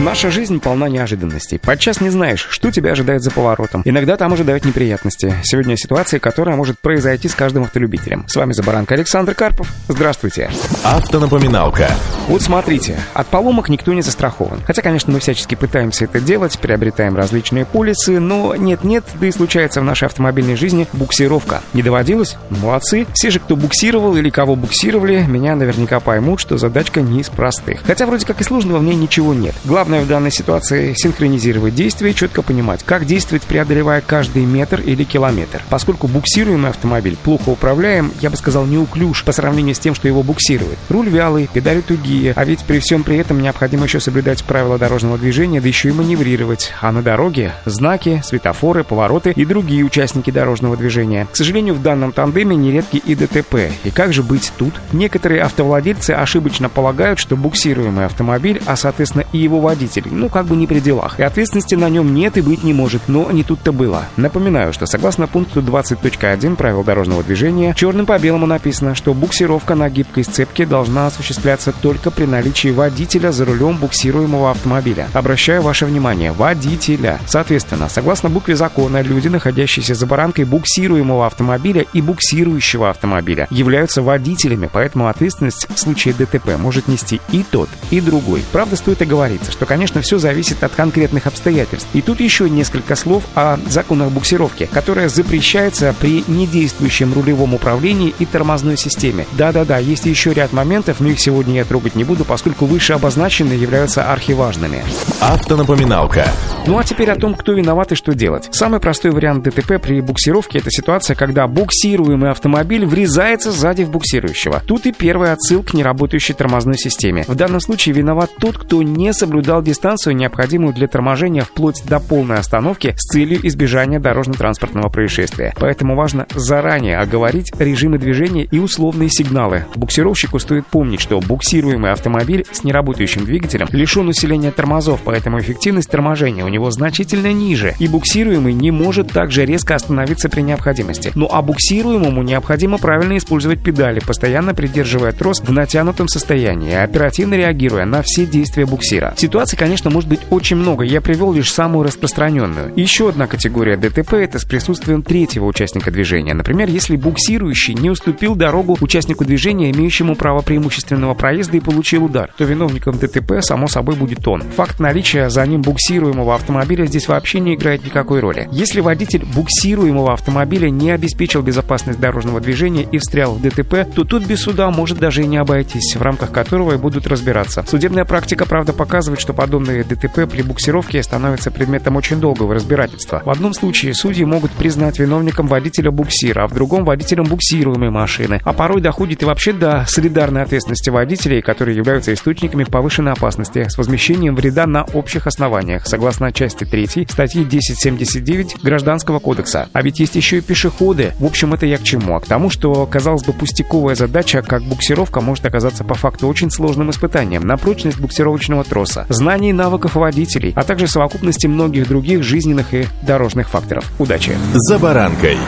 Наша жизнь полна неожиданностей. Подчас не знаешь, что тебя ожидает за поворотом. Иногда там ожидают неприятности. Сегодня ситуация, которая может произойти с каждым автолюбителем. С вами Забаранка Александр Карпов. Здравствуйте. Автонапоминалка. Вот смотрите, от поломок никто не застрахован. Хотя, конечно, мы всячески пытаемся это делать, приобретаем различные полисы, но нет-нет, да и случается в нашей автомобильной жизни буксировка. Не доводилось? Молодцы. Все же, кто буксировал или кого буксировали, меня наверняка поймут, что задачка не из простых. Хотя вроде как и сложного в ней ничего нет. Главное Главное в данной ситуации синхронизировать действия и четко понимать, как действовать, преодолевая каждый метр или километр. Поскольку буксируемый автомобиль плохо управляем, я бы сказал, неуклюж по сравнению с тем, что его буксирует. Руль вялый, педали тугие, а ведь при всем при этом необходимо еще соблюдать правила дорожного движения, да еще и маневрировать. А на дороге знаки, светофоры, повороты и другие участники дорожного движения. К сожалению, в данном тандеме нередки и ДТП. И как же быть тут? Некоторые автовладельцы ошибочно полагают, что буксируемый автомобиль, а соответственно и его водитель, водитель, ну как бы не при делах. И ответственности на нем нет и быть не может, но не тут-то было. Напоминаю, что согласно пункту 20.1 правил дорожного движения, черным по белому написано, что буксировка на гибкой сцепке должна осуществляться только при наличии водителя за рулем буксируемого автомобиля. Обращаю ваше внимание, водителя. Соответственно, согласно букве закона, люди, находящиеся за баранкой буксируемого автомобиля и буксирующего автомобиля, являются водителями, поэтому ответственность в случае ДТП может нести и тот, и другой. Правда, стоит оговориться, что что, конечно, все зависит от конкретных обстоятельств. И тут еще несколько слов о законах буксировки, которая запрещается при недействующем рулевом управлении и тормозной системе. Да-да-да, есть еще ряд моментов, но их сегодня я трогать не буду, поскольку выше обозначенные являются архиважными. Автонапоминалка. Ну а теперь о том, кто виноват и что делать. Самый простой вариант ДТП при буксировке – это ситуация, когда буксируемый автомобиль врезается сзади в буксирующего. Тут и первый отсыл к неработающей тормозной системе. В данном случае виноват тот, кто не соблюдал соблюдал дистанцию, необходимую для торможения вплоть до полной остановки с целью избежания дорожно-транспортного происшествия. Поэтому важно заранее оговорить режимы движения и условные сигналы. Буксировщику стоит помнить, что буксируемый автомобиль с неработающим двигателем лишен усиления тормозов, поэтому эффективность торможения у него значительно ниже, и буксируемый не может также резко остановиться при необходимости. Ну а буксируемому необходимо правильно использовать педали, постоянно придерживая трос в натянутом состоянии, оперативно реагируя на все действия буксира. Ситуация Ситуаций, конечно, может быть очень много. Я привел лишь самую распространенную. Еще одна категория ДТП – это с присутствием третьего участника движения. Например, если буксирующий не уступил дорогу участнику движения, имеющему право преимущественного проезда и получил удар, то виновником ДТП, само собой, будет он. Факт наличия за ним буксируемого автомобиля здесь вообще не играет никакой роли. Если водитель буксируемого автомобиля не обеспечил безопасность дорожного движения и встрял в ДТП, то тут без суда может даже и не обойтись, в рамках которого и будут разбираться. Судебная практика, правда, показывает, что подобные ДТП при буксировке становятся предметом очень долгого разбирательства. В одном случае судьи могут признать виновником водителя буксира, а в другом водителем буксируемой машины. А порой доходит и вообще до солидарной ответственности водителей, которые являются источниками повышенной опасности с возмещением вреда на общих основаниях, согласно части 3 статьи 1079 Гражданского кодекса. А ведь есть еще и пешеходы. В общем, это я к чему? А к тому, что, казалось бы, пустяковая задача, как буксировка, может оказаться по факту очень сложным испытанием на прочность буксировочного троса знаний и навыков водителей, а также совокупности многих других жизненных и дорожных факторов. Удачи! За баранкой.